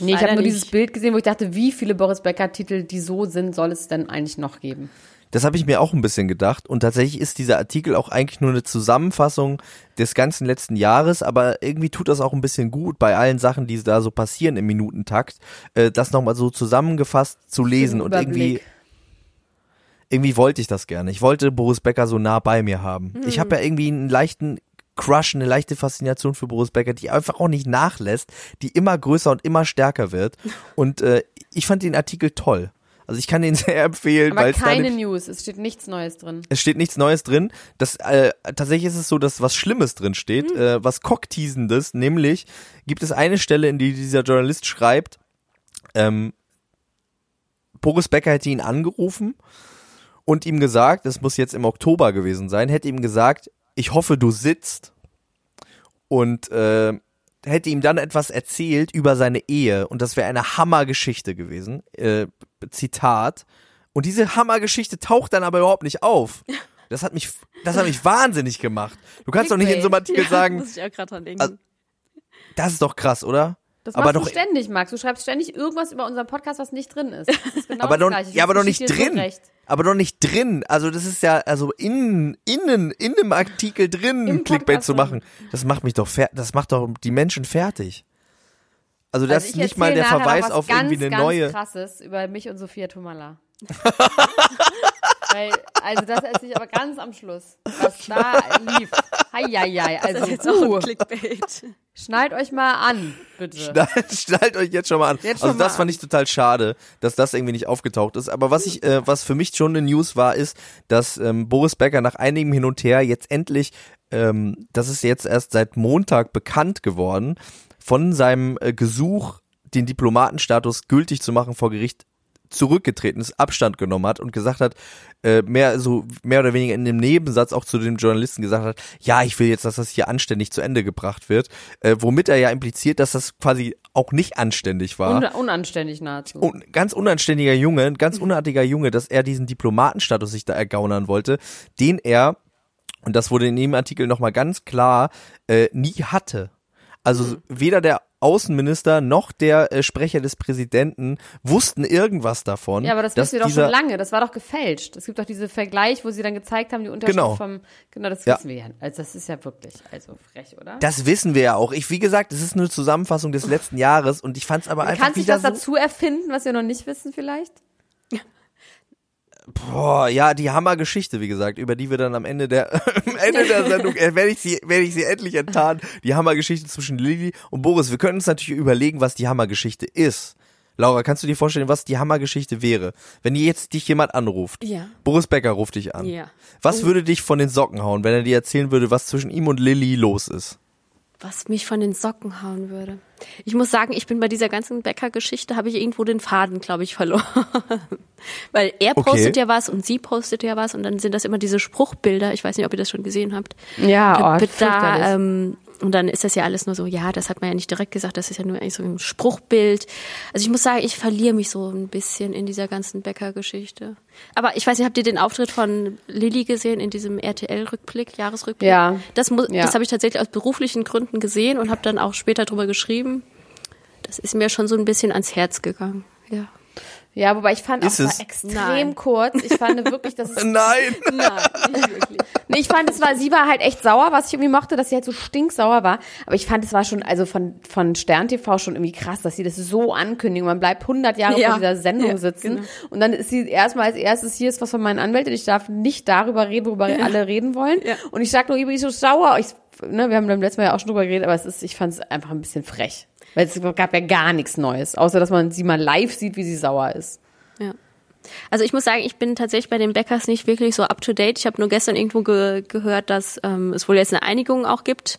Nee, ich habe nur nicht. dieses Bild gesehen, wo ich dachte, wie viele Boris Becker-Titel, die so sind, soll es denn eigentlich noch geben? Das habe ich mir auch ein bisschen gedacht. Und tatsächlich ist dieser Artikel auch eigentlich nur eine Zusammenfassung des ganzen letzten Jahres, aber irgendwie tut das auch ein bisschen gut bei allen Sachen, die da so passieren im Minutentakt, äh, das nochmal so zusammengefasst zu lesen. Und irgendwie. Irgendwie wollte ich das gerne. Ich wollte Boris Becker so nah bei mir haben. Hm. Ich habe ja irgendwie einen leichten Crush, eine leichte Faszination für Boris Becker, die einfach auch nicht nachlässt, die immer größer und immer stärker wird. Und äh, ich fand den Artikel toll. Also ich kann den sehr empfehlen, Aber da keine nämlich- News, es steht nichts Neues drin. es steht nichts Neues drin. Das, äh, tatsächlich ist es so, dass was Schlimmes drin steht, äh, was Cockteasendes, nämlich gibt es eine Stelle, in die dieser Journalist schreibt, ähm, Boris Becker hätte ihn angerufen und ihm gesagt, es muss jetzt im Oktober gewesen sein, hätte ihm gesagt, ich hoffe, du sitzt und äh, hätte ihm dann etwas erzählt über seine Ehe und das wäre eine Hammergeschichte gewesen. Äh, Zitat. Und diese Hammergeschichte taucht dann aber überhaupt nicht auf. Das hat mich, das hat mich wahnsinnig gemacht. Du kannst doch nicht in so einem Artikel sagen, Muss ich auch gerade dran denken. Also, das ist doch krass, oder? Das aber doch, du ständig, Max. Du schreibst ständig irgendwas über unseren Podcast, was nicht drin ist. Ist genau aber doch, ja, aber doch Ich nicht so drin. recht. Aber doch nicht drin. Also das ist ja, also innen, innen, in dem Artikel drin Im Clickbait Podcast zu machen. Das macht mich doch das macht doch die Menschen fertig. Also das Also ist ich nicht mal der Verweis auf ganz, irgendwie eine ganz neue. krasses über mich und Sophia Tomala. Weil, also das erzähle ich aber ganz am Schluss, was da lief. Heieiei, also jetzt auch uh, ein Clickbait. schnallt euch mal an, bitte. Schnallt, schnallt euch jetzt schon mal an. Jetzt also das fand ich total schade, dass das irgendwie nicht aufgetaucht ist. Aber was ich, äh, was für mich schon eine News war, ist, dass ähm, Boris Becker nach einigem Hin und Her jetzt endlich, ähm, das ist jetzt erst seit Montag bekannt geworden, von seinem äh, Gesuch, den Diplomatenstatus gültig zu machen vor Gericht zurückgetreten ist, Abstand genommen hat und gesagt hat, äh, mehr so mehr oder weniger in dem Nebensatz auch zu dem Journalisten gesagt hat, ja, ich will jetzt, dass das hier anständig zu Ende gebracht wird, äh, womit er ja impliziert, dass das quasi auch nicht anständig war. Un unanständig nahezu. Un ganz unanständiger Junge, ein ganz unartiger Junge, dass er diesen Diplomatenstatus sich da ergaunern wollte, den er, und das wurde in dem Artikel nochmal ganz klar, äh, nie hatte. Also weder der Außenminister noch der äh, Sprecher des Präsidenten wussten irgendwas davon. Ja, aber das wissen wir doch schon lange. Das war doch gefälscht. Es gibt doch diese Vergleich, wo sie dann gezeigt haben, die Unterschrift Genau. vom. Genau, das Ja. wissen wir ja. Also das ist ja wirklich, also frech, oder? Das wissen wir ja auch. Ich, wie gesagt, es ist eine Zusammenfassung des letzten Jahres und ich fand es aber einfach Kannst du das so, dazu erfinden, was wir noch nicht wissen vielleicht? Boah, ja, die Hammergeschichte, wie gesagt, über die wir dann am Ende der, am Ende der Sendung, äh, werde ich sie, werde ich sie endlich enttarnen. Die Hammergeschichte zwischen Lilly und Boris. Wir können uns natürlich überlegen, was die Hammergeschichte ist. Laura, kannst du dir vorstellen, was die Hammergeschichte wäre? Wenn jetzt dich jemand anruft. Ja. Boris Becker ruft dich an. Ja. Was würde dich von den Socken hauen, wenn er dir erzählen würde, was zwischen ihm und Lilly los ist? Was mich von den Socken hauen würde. Ich muss sagen, ich bin bei dieser ganzen Bäcker-Geschichte, habe ich irgendwo den Faden, glaube ich, verloren. Weil er Okay. postet ja was und sie postet ja was und dann sind das immer diese Spruchbilder. Ich weiß nicht, ob ihr das schon gesehen habt. Ja, oh, da, ähm, und dann ist das ja alles nur so, ja, das hat man ja nicht direkt gesagt, das ist ja nur eigentlich so ein Spruchbild. Also ich muss sagen, ich verliere mich so ein bisschen in dieser ganzen Bäcker-Geschichte. Aber ich weiß nicht, habt ihr den Auftritt von Lilly gesehen in diesem RTL-Rückblick, Jahresrückblick? Ja. Das, mu- Ja. das habe ich tatsächlich aus beruflichen Gründen gesehen und habe dann auch später drüber geschrieben. Das ist mir schon so ein bisschen ans Herz gegangen. Ja. Ja, wobei ich fand Ist auch, es? war extrem Nein. kurz. Ich fand wirklich, dass es Nein. Nein, nicht wirklich. Nee, ich fand, es war, sie war halt echt sauer, was ich irgendwie mochte, dass sie halt so stinksauer war. Aber ich fand, es war schon, also von, von Stern TV schon irgendwie krass, dass sie das so ankündigen. Man bleibt 100 Jahre Ja. vor dieser Sendung Ja, sitzen. genau. Und dann ist sie erstmal als erstes, hier ist was von meinen Anwälten. Ich darf nicht darüber reden, worüber alle reden wollen. Ja. Und ich sag nur, ich bin so sauer. Ich, ne, wir haben beim letzten Mal ja auch schon drüber geredet, aber es ist, ich fand es einfach ein bisschen frech. Weil es gab ja gar nichts Neues, außer dass man sie mal live sieht, wie sie sauer ist. Ja. Also ich muss sagen, ich bin tatsächlich bei den Bäckers nicht wirklich so up to date. Ich habe nur gestern irgendwo ge gehört, dass ähm, es wohl jetzt eine Einigung auch gibt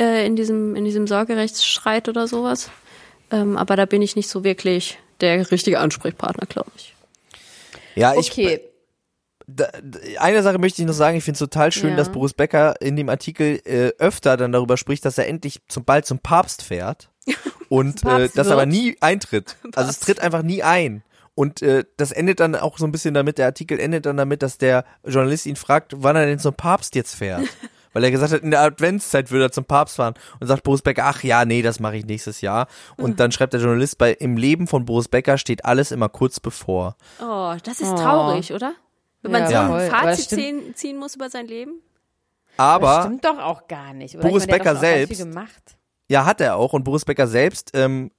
äh, in diesem in diesem Sorgerechtsstreit oder sowas. Ähm, aber da bin ich nicht so wirklich der richtige Ansprechpartner, glaube ich. Ja, ich, Okay. da, eine Sache möchte ich noch sagen, ich finde es total schön, Ja. dass Boris Becker in dem Artikel äh, öfter dann darüber spricht, dass er endlich zum bald zum Papst fährt und äh, das aber nie eintritt. Also es tritt einfach nie ein. Und äh, das endet dann auch so ein bisschen damit, der Artikel endet dann damit, dass der Journalist ihn fragt, wann er denn zum Papst jetzt fährt. Weil er gesagt hat, in der Adventszeit würde er zum Papst fahren. Und sagt Boris Becker, ach ja, nee, das mache ich nächstes Jahr. Und dann schreibt der Journalist, bei im Leben von Boris Becker steht alles immer kurz bevor. Oh, das ist Oh. traurig, oder? Wenn man Ja, so ein voll. Das Fazit ziehen, ziehen muss über sein Leben. Das Aber stimmt doch auch gar nicht. Oder? Boris meine, Becker selbst- Viel gemacht. Ja, hat er auch. Und Boris Becker selbst ähm,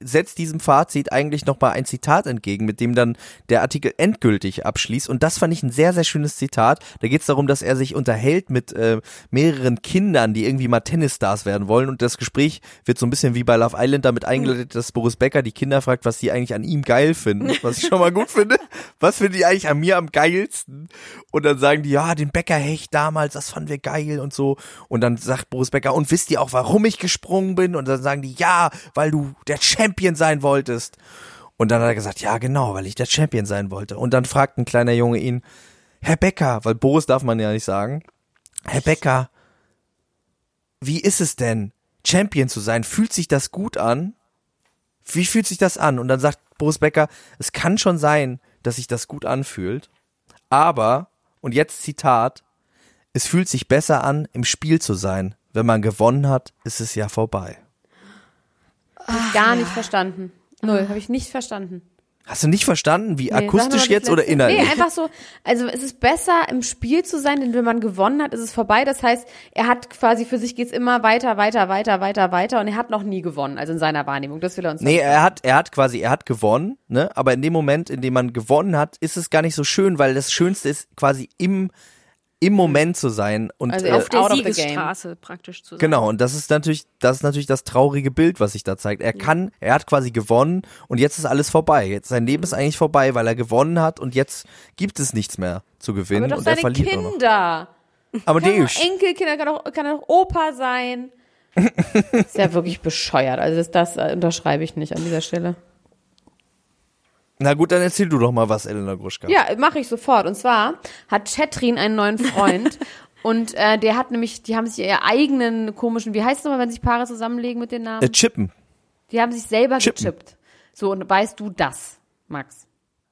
setzt diesem Fazit eigentlich nochmal ein Zitat entgegen, mit dem dann der Artikel endgültig abschließt. Und das fand ich ein sehr, sehr schönes Zitat. Da geht es darum, dass er sich unterhält mit äh, mehreren Kindern, die irgendwie mal Tennisstars werden wollen. Und das Gespräch wird so ein bisschen wie bei Love Island damit eingeleitet, dass Boris Becker die Kinder fragt, was die eigentlich an ihm geil finden. Was ich schon mal gut finde. Was finden die eigentlich an mir am geilsten? Und dann sagen die, ja, den Bäckerhecht damals, das fanden wir geil und so. Und dann sagt Boris Becker, und wisst ihr auch, warum ich gesprungen bin? Und dann sagen die, ja, weil du der Champion sein wolltest. Und dann hat er gesagt, ja, genau, weil ich der Champion sein wollte. Und dann fragt ein kleiner Junge ihn, Herr Becker, weil Boris darf man ja nicht sagen, Herr Becker, wie ist es denn, Champion zu sein? Fühlt sich das gut an? Wie fühlt sich das an? Und dann sagt Boris Becker, es kann schon sein, dass sich das gut anfühlt, aber, und jetzt Zitat, es fühlt sich besser an, im Spiel zu sein. Wenn man gewonnen hat, ist es ja vorbei. Gar nicht verstanden. Null, habe ich nicht verstanden. Hast du nicht verstanden, wie Nee, akustisch jetzt oder innerlich? Nee, einfach so, also es ist besser im Spiel zu sein, denn wenn man gewonnen hat, ist es vorbei. Das heißt, er hat quasi für sich geht's immer weiter, weiter, weiter, weiter, weiter und er hat noch nie gewonnen, also in seiner Wahrnehmung. Das will er uns Nee, sagen. er hat, er hat quasi, er hat gewonnen, ne? Aber in dem Moment, in dem man gewonnen hat, ist es gar nicht so schön, weil das Schönste ist quasi im, im Moment zu sein und Also äh, Auf der the game. Siegesstraße praktisch zu sein. Genau, und das ist natürlich, das ist natürlich das traurige Bild, was sich da zeigt. Er kann, er hat quasi gewonnen und jetzt ist alles vorbei. Jetzt sein Leben ist eigentlich vorbei, weil er gewonnen hat und jetzt gibt es nichts mehr zu gewinnen Aber doch und er seine verliert nur noch. Kinder. Kann auch Enkelkinder, kann auch, kann auch Opa sein. ist ja wirklich bescheuert. Also das, das äh, unterschreibe ich nicht an dieser Stelle. Na gut, dann erzähl du doch mal was, Elena Gruschka. Ja, mache ich sofort. Und zwar hat Chetrin einen neuen Freund. und äh, der hat nämlich, die haben sich ihr eigenen komischen, wie heißt es nochmal, wenn sich Paare zusammenlegen mit den Namen? Äh, Chippen. Die haben sich selber Chippen. gechippt. So, und weißt du das, Max?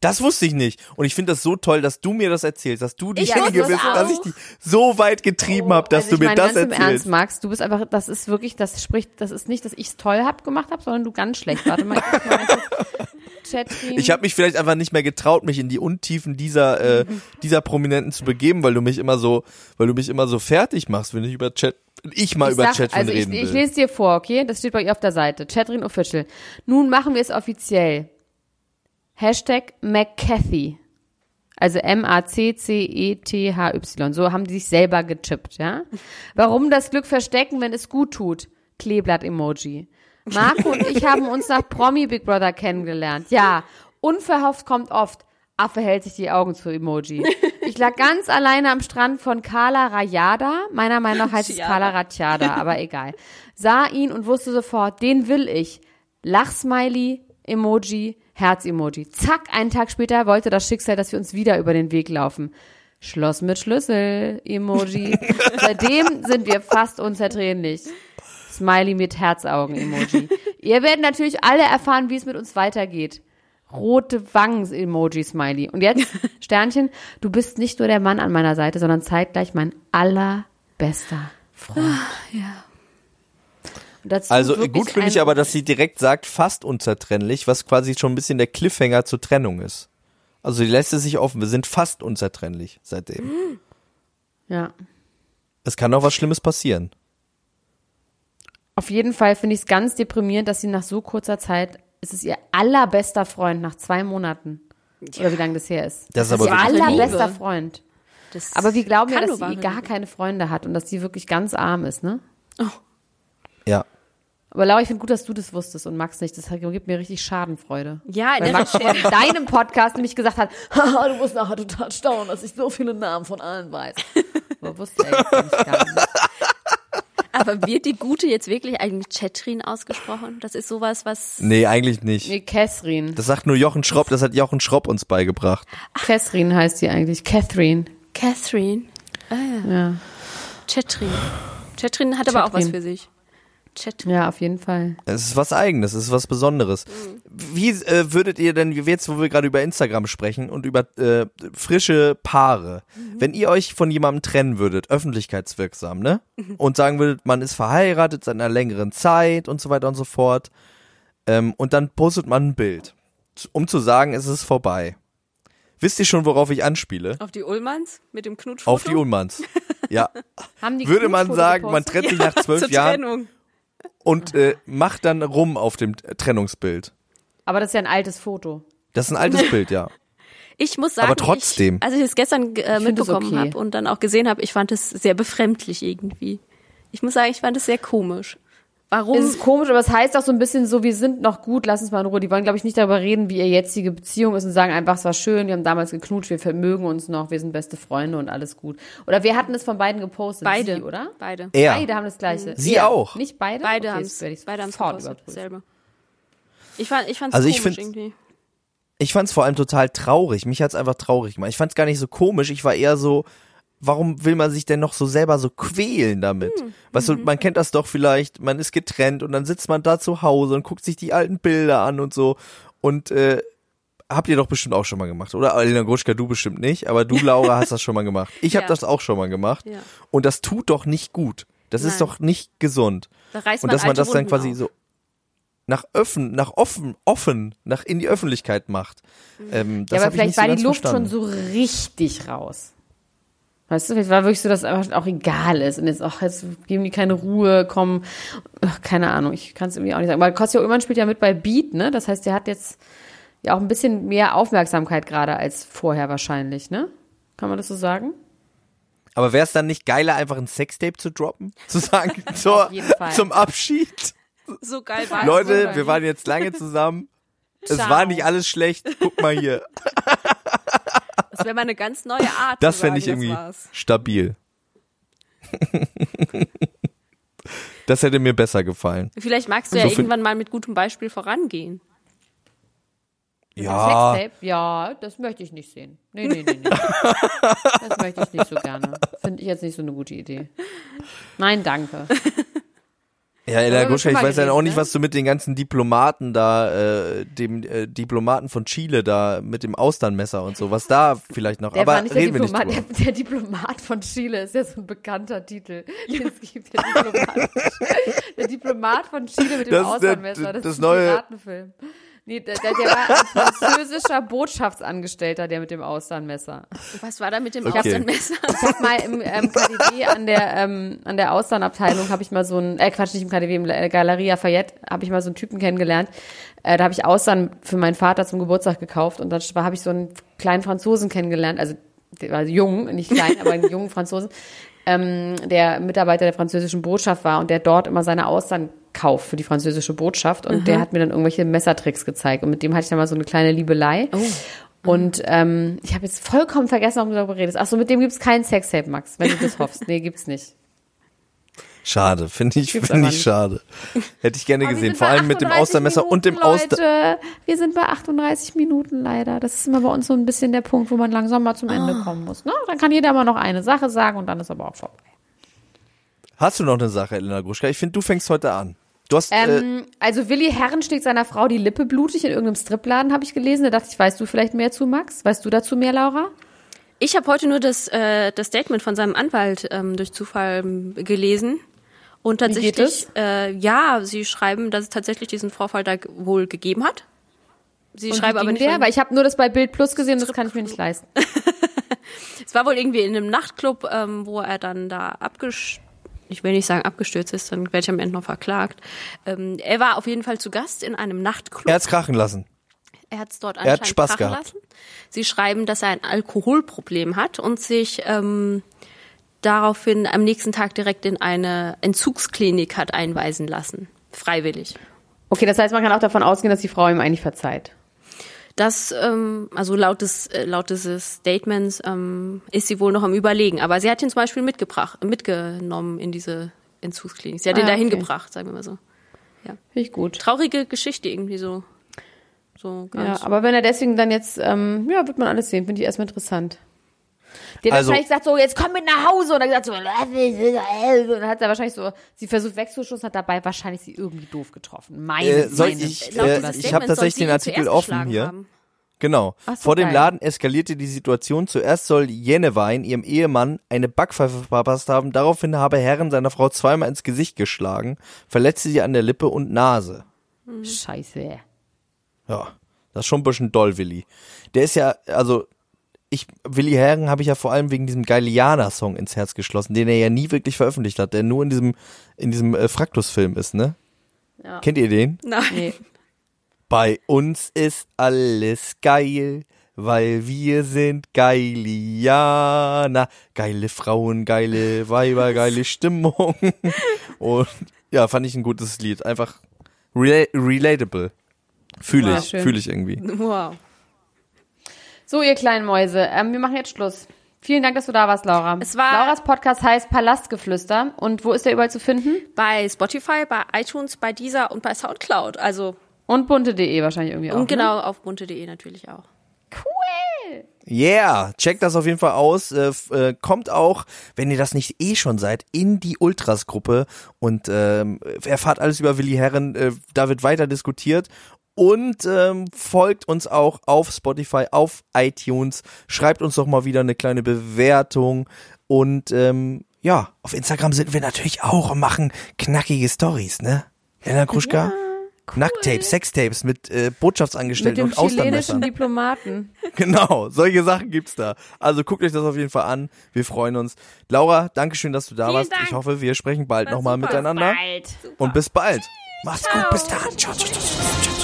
Das wusste ich nicht. Und ich finde das so toll, dass du mir das erzählst, dass du diejenige bist, das dass ich dich so weit getrieben habe, dass also du ich mir meine, das ganz im Ernst, erzählst. Max, du bist einfach, das ist wirklich, das spricht, das ist nicht, dass ich es toll hab gemacht habe, sondern du ganz schlecht. Warte mal, ich mal Chatrin. Ich habe mich vielleicht einfach nicht mehr getraut, mich in die Untiefen dieser äh, dieser Prominenten zu begeben, weil du mich immer so, weil du mich immer so fertig machst, wenn ich über Chat, ich mal Ich über sag, Chat also ich, reden ich will. lese dir vor, okay? Das steht bei ihr auf der Seite. Chatrin Official. Nun machen wir es offiziell. Hashtag McCathy. Also M-A-C-C-E-T-H-Y. So haben die sich selber gechippt, ja? Warum das Glück verstecken, wenn es gut tut? Kleeblatt-Emoji. Marco und ich haben uns nach Promi Big Brother kennengelernt. Ja, unverhofft kommt oft. Affe hält sich die Augen zu Emoji. Ich lag ganz alleine am Strand von Kala Rajada. Meiner Meinung nach heißt es Chiara. Kala Ratjada, aber egal. Sah ihn und wusste sofort, den will ich. Lachsmiley, Emoji, Herz-Emoji. Zack, einen Tag später wollte das Schicksal, dass wir uns wieder über den Weg laufen. Schloss mit Schlüssel, Emoji. Seitdem sind wir fast unzertrennlich. Smiley mit Herzaugen, Emoji. Ihr werdet natürlich alle erfahren, wie es mit uns weitergeht. Rote Wangen, Emoji, Smiley. Und jetzt, Sternchen, du bist nicht nur der Mann an meiner Seite, sondern zeitgleich mein allerbester Freund. Dazu Also gut finde ich aber, dass sie direkt sagt, fast unzertrennlich, was quasi schon ein bisschen der Cliffhanger zur Trennung ist. Also die lässt es sich offen. Wir sind fast unzertrennlich seitdem. Ja. Es kann noch was Schlimmes passieren. Auf jeden Fall finde ich es ganz deprimierend, dass sie nach so kurzer Zeit, es ist ihr allerbester Freund nach zwei Monaten. Oder wie lange das her ist. Das ist ihr aber wirklich allerbester Liebe. Freund. Das Aber wir glauben ja, dass sie gar keine Freunde hat und dass sie wirklich ganz arm ist, ne? Ja. Aber Laura, ich finde gut, dass du das wusstest und Max nicht. Das gibt mir richtig Schadenfreude. Ja, in Weil Max vor deinem Podcast nämlich gesagt hat, haha, du musst nachher total staunen, dass ich so viele Namen von allen weiß. Aber wusste er jetzt gar nicht. aber wird die Gute jetzt wirklich eigentlich Chetrin ausgesprochen? Das ist sowas, was Nee, eigentlich nicht. Nee, Catherine. Das sagt nur Jochen Schropp, das hat Jochen Schropp uns beigebracht. Catherine heißt sie eigentlich. Catherine. Catherine. Ja. Chetrin. Chetrin hat aber auch was Chetrin. für sich. Chetrin. Ja, auf jeden Fall. Es ist was Eigenes, es ist was Besonderes. Wie äh, würdet ihr denn, jetzt, wo wir gerade über Instagram sprechen und über äh, frische Paare, wenn ihr euch von jemandem trennen würdet, öffentlichkeitswirksam, ne? Und sagen würdet, man ist verheiratet seit einer längeren Zeit und so weiter und so fort, ähm, und dann postet man ein Bild, um zu sagen, es ist vorbei. Wisst ihr schon, worauf ich anspiele? Auf die Ullmanns mit dem Knutschfoto? Auf die Ullmanns. Ja. Haben die Würde man sagen, man gepostet? trennt sich nach zwölf Jahren Trennung. Und äh, macht dann rum auf dem Trennungsbild. Aber das ist ja ein altes Foto. Das ist ein altes Bild, ja. Ich muss sagen, Aber trotzdem. Ich, als ich es gestern äh, mitbekommen okay. habe und dann auch gesehen habe, ich fand es sehr befremdlich irgendwie. Ich muss sagen, ich fand es sehr komisch. Warum? Es ist komisch, aber es heißt auch so ein bisschen so, wir sind noch gut, lass uns mal in Ruhe. Die wollen, glaube ich, nicht darüber reden, wie ihr jetzige Beziehung ist und sagen einfach, es war schön, wir haben damals geknutscht, wir vermögen uns noch, wir sind beste Freunde und alles gut. Oder wer hatten das von beiden gepostet? beide, Sie, oder? Beide. Er. Beide haben das gleiche. Sie Er. auch. Nicht beide? Beide okay, haben es beide gepostet, überprüfen. dasselbe. Ich fand ich fand's Also ich komisch find's- irgendwie. Ich fand's vor allem total traurig. Mich hat's einfach traurig gemacht. Ich fand's gar nicht so komisch. Ich war eher so, warum will man sich denn noch so selber so quälen damit? Weißt du, man kennt das doch vielleicht, man ist getrennt und dann sitzt man da zu Hause und guckt sich die alten Bilder an und so. Und äh, habt ihr doch bestimmt auch schon mal gemacht, oder? Alina Gruschka, du bestimmt nicht, aber du, Laura, hast das schon mal gemacht. Ich hab Ja. das auch schon mal gemacht. Ja. Und das tut doch nicht gut. Das ist Nein. doch nicht gesund. Da Und dass man das dann Wunden quasi auf. so nach offen, nach offen, offen, nach in die Öffentlichkeit macht. Ähm, das Ja, aber vielleicht war die Luft schon verstanden. so richtig raus. Weißt du, vielleicht war wirklich so, dass einfach auch egal ist. Und jetzt, ach, jetzt geben die keine Ruhe, kommen, ach, keine Ahnung, ich kann es irgendwie auch nicht sagen. Aber Kostja Ullmann spielt ja mit bei Beat, ne? Das heißt, der hat jetzt ja auch ein bisschen mehr Aufmerksamkeit gerade als vorher wahrscheinlich, ne? Kann man das so sagen? Aber wäre es dann nicht geiler, einfach ein Sextape zu droppen? Zu sagen, zur, zum Abschied? So geil war Leute, wir waren jetzt lange zusammen. Es war nicht alles schlecht. Guck mal hier. Das wäre mal eine ganz neue Art. Das fände ich irgendwie war's. stabil. Das hätte mir besser gefallen. Vielleicht magst du So ja irgendwann mal mit gutem Beispiel vorangehen. Ja, Sextape? Ja, das möchte ich nicht sehen. Nee, nee, nee, nee. das möchte ich nicht so gerne. Finde ich jetzt nicht so eine gute Idee. Nein, danke. Ja, Ella schon ich weiß ja auch gewesen, nicht, was du mit den ganzen Diplomaten da, äh, dem äh, Diplomaten von Chile da mit dem Austernmesser und so, was da vielleicht noch. Der Aber nicht der reden wir nicht Diplomat. Der, der Diplomat von Chile ist ja so ein bekannter Titel. den Es gibt der Diplomat, der Diplomat von Chile mit dem Das Austernmesser. Das, das ist neue- ein Piratenfilm. Nee, der, der, der war ein französischer Botschaftsangestellter, der mit dem Austernmesser. Was war da mit dem Okay. Austernmesser? Ich habe mal im ähm, KDW an der ähm, an der Austernabteilung habe ich mal so ein äh, Quatsch nicht im KDW im äh, Galeria Fayette habe ich mal so einen Typen kennengelernt. Äh, da habe ich Austern für meinen Vater zum Geburtstag gekauft und dann habe ich so einen kleinen Franzosen kennengelernt, also der war jung, nicht klein, aber einen jungen Franzosen, ähm, der Mitarbeiter der französischen Botschaft war und der dort immer seine Austern kauft für die französische Botschaft und der hat mir dann irgendwelche Messertricks gezeigt und mit dem hatte ich dann mal so eine kleine Liebelei. Und ähm, ich habe jetzt vollkommen vergessen, warum du darüber redest. Ach so, mit dem gibt's kein Sextape, Max, wenn du das hoffst. Nee, gibt's nicht. Schade, finde ich, finde ich schade. Hätte ich gerne gesehen. Vor allem mit dem 38 Austermesser und dem Minuten, Auster. Leute, wir sind bei 38 Minuten leider. Das ist immer bei uns so ein bisschen der Punkt, wo man langsam mal zum Ende Ah. kommen muss. Ne? Dann kann jeder mal noch eine Sache sagen und dann ist aber auch vorbei. Hast du noch eine Sache, Elena Gruschka? Ich finde, du fängst heute an. Du hast, äh, Ähm, also Willi Herren schlägt seiner Frau die Lippe blutig in irgendeinem Stripladen, habe ich gelesen. Da dachte ich, weißt du vielleicht mehr zu, Max? Weißt du dazu mehr, Laura? Ich habe heute nur das, äh, das Statement von seinem Anwalt ähm, durch Zufall ähm, gelesen. Und tatsächlich, äh, ja, sie schreiben, dass es tatsächlich diesen Vorfall da wohl gegeben hat. Sie Und schreiben wie aber nicht, der? Weil ich habe nur das bei Bild Plus gesehen, das kann ich mir nicht leisten. es war wohl irgendwie in einem Nachtclub, ähm, wo er dann da abgestürzt, ich will nicht sagen abgestürzt ist, dann werde ich am Ende noch verklagt. Ähm, er war auf jeden Fall zu Gast in einem Nachtclub. Er hat's krachen lassen. Er hat es dort Er hat anscheinend Spaß krachen gehabt. lassen. Sie schreiben, dass er ein Alkoholproblem hat und sich ähm, daraufhin am nächsten Tag direkt in eine Entzugsklinik hat einweisen lassen. Freiwillig. Okay, das heißt, man kann auch davon ausgehen, dass die Frau ihm eigentlich verzeiht. Das, ähm, also laut des, äh, laut dieses Statements ähm, ist sie wohl noch am Überlegen. Aber sie hat ihn zum Beispiel mitgebracht, mitgenommen in diese Entzugsklinik. Sie hat Ah, ihn dahin okay. gebracht, sagen wir mal so. Finde ich gut. Traurige Geschichte irgendwie so. So ganz. Ja, aber wenn er deswegen dann jetzt, ähm, ja, wird man alles sehen. Finde ich erstmal interessant. Der hat Also- wahrscheinlich gesagt so, jetzt komm mit nach Hause. Und er gesagt so, und dann hat er wahrscheinlich so, sie versucht wegzustoßen, hat dabei wahrscheinlich sie irgendwie doof getroffen. Meine, Äh, soll meine. ich- äh, ich hab Statements tatsächlich den Artikel offen hier. haben. Genau. Ach so, Vor dem geil. Laden eskalierte die Situation. Zuerst soll Jenewein ihrem Ehemann eine Backpfeife verpasst haben. Daraufhin habe Herren seiner Frau zweimal ins Gesicht geschlagen, verletzte sie an der Lippe und Nase. Scheiße. Ja, das ist schon ein bisschen doll, Willi. Der ist ja, also, ich, Willi Herren habe ich ja vor allem wegen diesem Galeana-Song ins Herz geschlossen, den er ja nie wirklich veröffentlicht hat, der nur in diesem, in diesem äh, Fraktus-Film ist, ne? Ja. Kennt ihr den? Nein. Nee. Bei uns ist alles geil, weil wir sind Geilianer. Geile Frauen, geile Weiber, geile Stimmung. Und ja, fand ich ein gutes Lied. Einfach rela relatable. Fühle ich, fühle ich irgendwie. Wow. So, ihr kleinen Mäuse, ähm, wir machen jetzt Schluss. Vielen Dank, dass du da warst, Laura. Es war- Lauras Podcast heißt Palastgeflüster. Und wo ist der überall zu finden? Bei Spotify, bei iTunes, bei Deezer und bei Soundcloud. Also Und bunte.de wahrscheinlich irgendwie auch. und Ne? genau auf bunte.de natürlich auch. Cool. Yeah, checkt das auf jeden Fall aus. Äh, äh, kommt auch, wenn ihr das nicht eh schon seid, in die Ultras-Gruppe und ähm, erfahrt alles über Willi Herren. Äh, da wird weiter diskutiert. Und ähm, folgt uns auch auf Spotify, auf iTunes. Schreibt uns doch mal wieder eine kleine Bewertung. Und ähm, ja, auf Instagram sind wir natürlich auch und machen knackige Stories, ne? Elena Kruschka? Nacktapes, Sextapes mit äh, Mit Botschaftsangestellten dem und chilenischen Diplomaten. Genau, solche Sachen gibt's da. Also guckt euch das auf jeden Fall an. Wir freuen uns. Laura, danke schön, dass du da Vielen warst. Dank. Ich hoffe, wir sprechen bald nochmal miteinander. Bald. Und bis bald. Macht's gut, bis dann. Ciao, ciao, ciao, ciao, ciao.